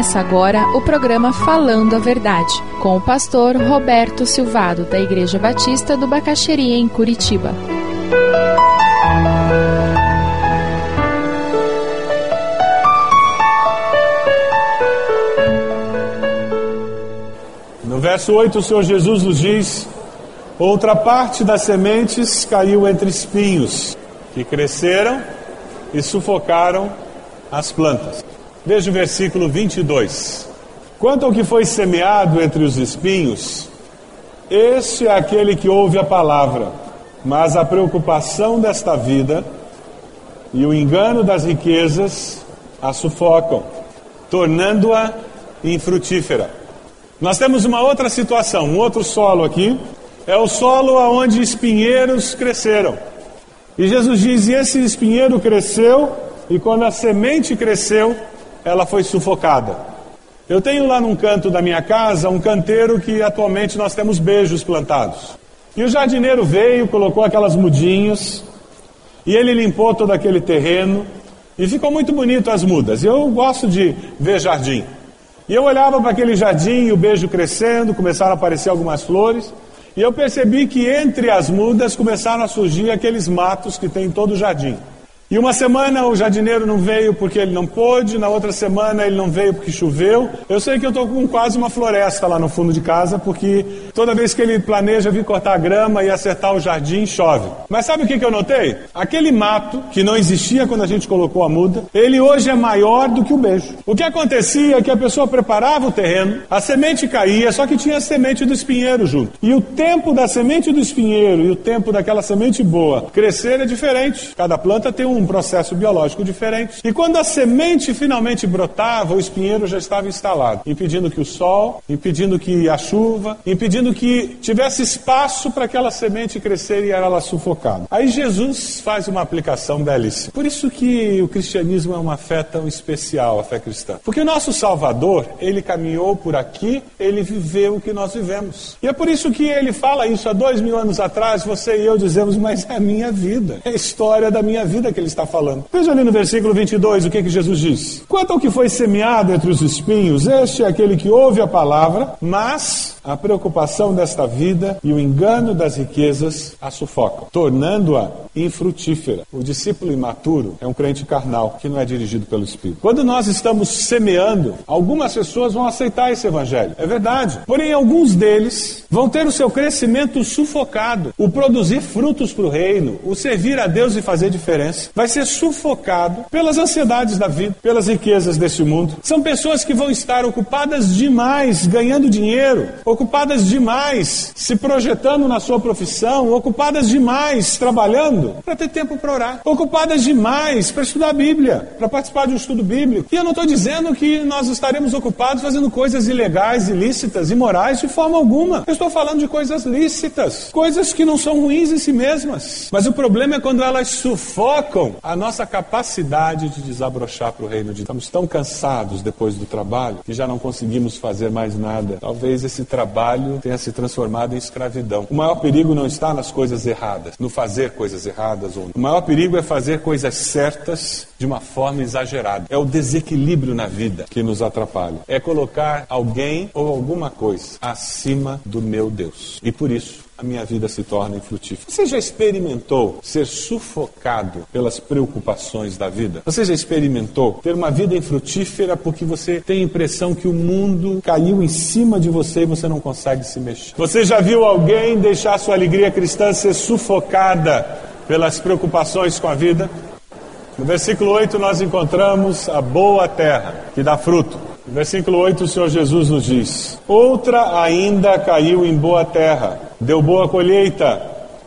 Começa agora o programa Falando a Verdade, com o pastor Roberto Silvado, da Igreja Batista do Bacaxeria, em Curitiba. No verso 8, o Senhor Jesus nos diz: Outra parte das sementes caiu entre espinhos, que cresceram e sufocaram as plantas. Veja o versículo 22. Quanto ao que foi semeado entre os espinhos, este é aquele que ouve a palavra, mas a preocupação desta vida e o engano das riquezas a sufocam, tornando-a infrutífera. Nós temos uma outra situação, um outro solo aqui, é o solo onde espinheiros cresceram. E Jesus diz: e esse espinheiro cresceu, e quando a semente cresceu, ela foi sufocada. Eu tenho lá num canto da minha casa um canteiro que atualmente nós temos beijos plantados. E o jardineiro veio, colocou aquelas mudinhas, e ele limpou todo aquele terreno, e ficou muito bonito as mudas. Eu gosto de ver jardim. E eu olhava para aquele jardim, e o beijo crescendo, começaram a aparecer algumas flores, e eu percebi que entre as mudas começaram a surgir aqueles matos que tem em todo o jardim. E uma semana o jardineiro não veio porque ele não pôde, na outra semana ele não veio porque choveu. Eu sei que eu estou com quase uma floresta lá no fundo de casa, porque toda vez que ele planeja vir cortar a grama e acertar o jardim, chove. Mas sabe o que, que eu notei? Aquele mato, que não existia quando a gente colocou a muda, ele hoje é maior do que o beijo. O que acontecia é que a pessoa preparava o terreno, a semente caía, só que tinha a semente do espinheiro junto. E o tempo da semente do espinheiro e o tempo daquela semente boa crescer é diferente. Cada planta tem um um processo biológico diferente. E quando a semente finalmente brotava, o espinheiro já estava instalado, impedindo que o sol, impedindo que a chuva, impedindo que tivesse espaço para aquela semente crescer e era ela sufocada. Aí Jesus faz uma aplicação belíssima. Por isso que o cristianismo é uma fé tão especial, a fé cristã. Porque o nosso Salvador, ele caminhou por aqui, ele viveu o que nós vivemos. E é por isso que ele fala isso há dois mil anos atrás, você e eu dizemos, mas é a minha vida, é a história da minha vida que ele está falando. Veja ali no versículo 22 o que, que Jesus diz. Quanto ao que foi semeado entre os espinhos, este é aquele que ouve a palavra, mas a preocupação desta vida e o engano das riquezas a sufocam, tornando-a infrutífera. O discípulo imaturo é um crente carnal que não é dirigido pelo Espírito. Quando nós estamos semeando, algumas pessoas vão aceitar esse evangelho. É verdade. Porém, alguns deles vão ter o seu crescimento sufocado. O produzir frutos para o reino, o servir a Deus e fazer diferença, vai ser sufocado pelas ansiedades da vida, pelas riquezas deste mundo. São pessoas que vão estar ocupadas demais ganhando dinheiro, ocupadas demais se projetando na sua profissão, ocupadas demais trabalhando para ter tempo para orar, ocupadas demais para estudar a Bíblia, para participar de um estudo bíblico. E eu não estou dizendo que nós estaremos ocupados fazendo coisas ilegais, ilícitas, imorais de forma alguma. Eu estou falando de coisas lícitas, coisas que não são ruins em si mesmas. Mas o problema é quando elas sufocam a nossa capacidade de desabrochar para o reino de Deus. Estamos tão cansados depois do trabalho que já não conseguimos fazer mais nada. Talvez esse trabalho tenha se transformado em escravidão. O maior perigo não está nas coisas erradas, no fazer coisas erradas ou não. O maior perigo é fazer coisas certas de uma forma exagerada. É o desequilíbrio na vida que nos atrapalha. É colocar alguém ou alguma coisa acima do meu Deus. E por isso a minha vida se torna infrutífera. Você já experimentou ser sufocado pelas preocupações da vida? Você já experimentou ter uma vida infrutífera porque você tem a impressão que o mundo caiu em cima de você e você não consegue se mexer? Você já viu alguém deixar sua alegria cristã ser sufocada pelas preocupações com a vida? No versículo 8 nós encontramos a boa terra, que dá fruto. Versículo 8 o Senhor Jesus nos diz: Outra ainda caiu em boa terra, deu boa colheita,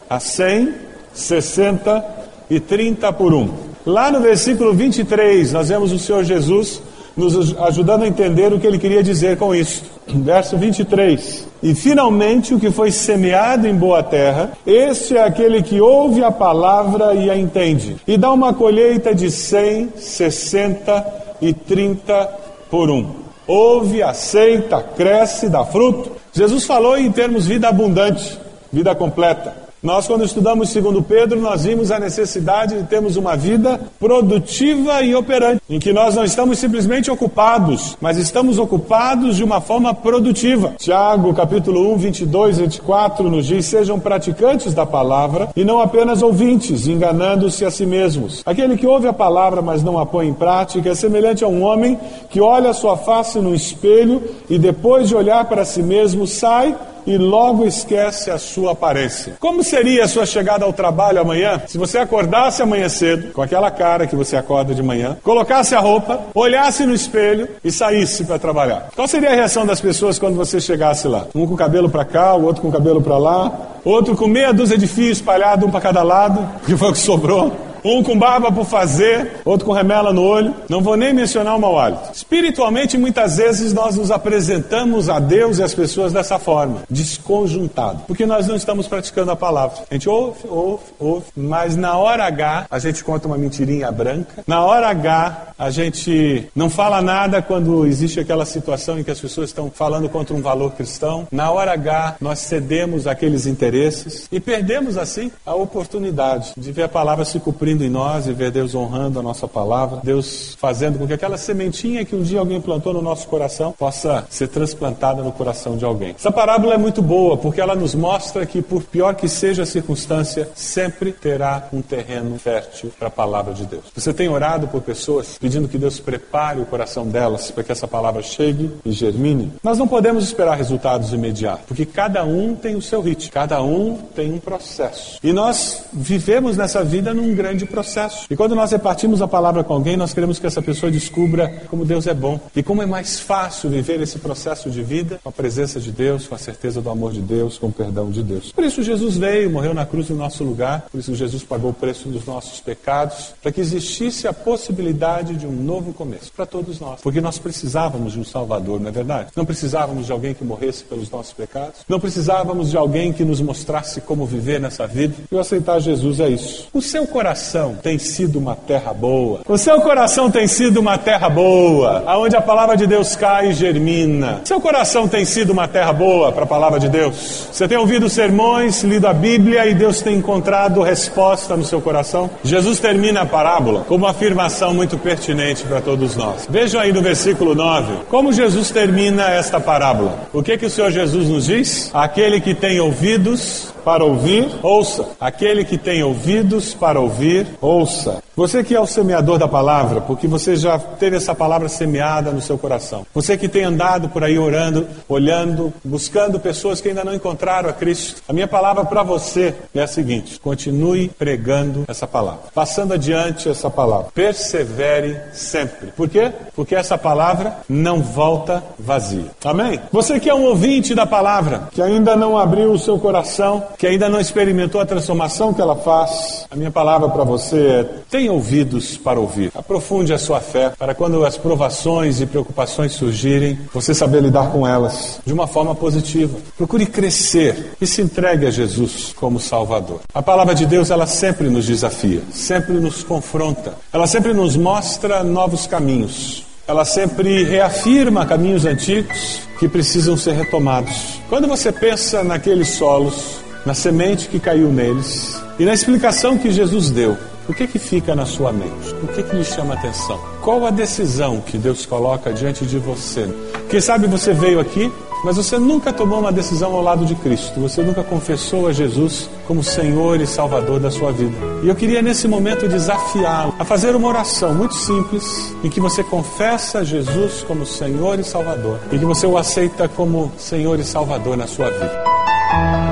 a 100, 60 e 30 por um. Lá no versículo 23 nós vemos o Senhor Jesus nos ajudando a entender o que ele queria dizer com isso. Verso 23. E finalmente o que foi semeado em boa terra, este é aquele que ouve a palavra e a entende, e dá uma colheita de 100, 60 e 30 por um. Ouve, aceita, cresce, dá fruto. Jesus falou em termos vida abundante, vida completa. Nós, quando estudamos segundo Pedro, nós vimos a necessidade de termos uma vida produtiva e operante, em que nós não estamos simplesmente ocupados, mas estamos ocupados de uma forma produtiva. Tiago, capítulo 1, 22 e 24, nos diz: Sejam praticantes da palavra e não apenas ouvintes, enganando-se a si mesmos. Aquele que ouve a palavra, mas não a põe em prática, é semelhante a um homem que olha sua face no espelho e depois de olhar para si mesmo sai e logo esquece a sua aparência. Como seria a sua chegada ao trabalho amanhã se você acordasse amanhã cedo, com aquela cara que você acorda de manhã, colocasse a roupa, olhasse no espelho e saísse para trabalhar? Qual seria a reação das pessoas quando você chegasse lá? Um com o cabelo para cá, o outro com o cabelo para lá, outro com meia dúzia de fios espalhado um para cada lado, que foi o que sobrou. Um com barba por fazer, outro com remela no olho. Não vou nem mencionar o mau hálito. Espiritualmente, muitas vezes nós nos apresentamos a Deus e as pessoas dessa forma, desconjuntado, porque nós não estamos praticando a palavra. A gente ouve, ouve, ouve, mas na hora H a gente conta uma mentirinha branca. Na hora H a gente não fala nada quando existe aquela situação em que as pessoas estão falando contra um valor cristão. Na hora H nós cedemos aqueles interesses e perdemos assim a oportunidade de ver a palavra se cumprir em nós e ver Deus honrando a nossa palavra, Deus fazendo com que aquela sementinha que um dia alguém plantou no nosso coração possa ser transplantada no coração de alguém. Essa parábola é muito boa porque ela nos mostra que, por pior que seja a circunstância, sempre terá um terreno fértil para a palavra de Deus. Você tem orado por pessoas pedindo que Deus prepare o coração delas para que essa palavra chegue e germine? Nós não podemos esperar resultados imediatos, porque cada um tem o seu ritmo, cada um tem um processo. E nós vivemos nessa vida num grande de processo. E quando nós repartimos a palavra com alguém, nós queremos que essa pessoa descubra como Deus é bom e como é mais fácil viver esse processo de vida com a presença de Deus, com a certeza do amor de Deus, com o perdão de Deus. Por isso Jesus veio, morreu na cruz no nosso lugar, por isso Jesus pagou o preço dos nossos pecados, para que existisse a possibilidade de um novo começo para todos nós. Porque nós precisávamos de um Salvador, não é verdade? Não precisávamos de alguém que morresse pelos nossos pecados, não precisávamos de alguém que nos mostrasse como viver nessa vida. E aceitar Jesus é isso. O seu coração coração tem sido uma terra boa. O seu coração tem sido uma terra boa, aonde a palavra de Deus cai e germina. Seu coração tem sido uma terra boa para a palavra de Deus. Você tem ouvido sermões, lido a Bíblia e Deus tem encontrado resposta no seu coração? Jesus termina a parábola com uma afirmação muito pertinente para todos nós. Vejam aí no versículo 9, como Jesus termina esta parábola. O que que o Senhor Jesus nos diz? Aquele que tem ouvidos para ouvir, ouça. Aquele que tem ouvidos para ouvir, ouça. Você que é o semeador da palavra, porque você já teve essa palavra semeada no seu coração. Você que tem andado por aí orando, olhando, buscando pessoas que ainda não encontraram a Cristo. A minha palavra para você é a seguinte: continue pregando essa palavra, passando adiante essa palavra. Persevere sempre. Por quê? Porque essa palavra não volta vazia. Amém? Você que é um ouvinte da palavra, que ainda não abriu o seu coração, que ainda não experimentou a transformação que ela faz, a minha palavra para você é: tenha ouvidos para ouvir. Aprofunde a sua fé para quando as provações e preocupações surgirem, você saber lidar com elas de uma forma positiva. Procure crescer e se entregue a Jesus como Salvador. A palavra de Deus, ela sempre nos desafia, sempre nos confronta, ela sempre nos mostra novos caminhos. Ela sempre reafirma caminhos antigos que precisam ser retomados. Quando você pensa naqueles solos na semente que caiu neles e na explicação que Jesus deu. O que que fica na sua mente? O que que lhe chama atenção? Qual a decisão que Deus coloca diante de você? Quem sabe você veio aqui, mas você nunca tomou uma decisão ao lado de Cristo. Você nunca confessou a Jesus como Senhor e Salvador da sua vida. E eu queria nesse momento desafiá-lo a fazer uma oração muito simples em que você confessa Jesus como Senhor e Salvador e que você o aceita como Senhor e Salvador na sua vida.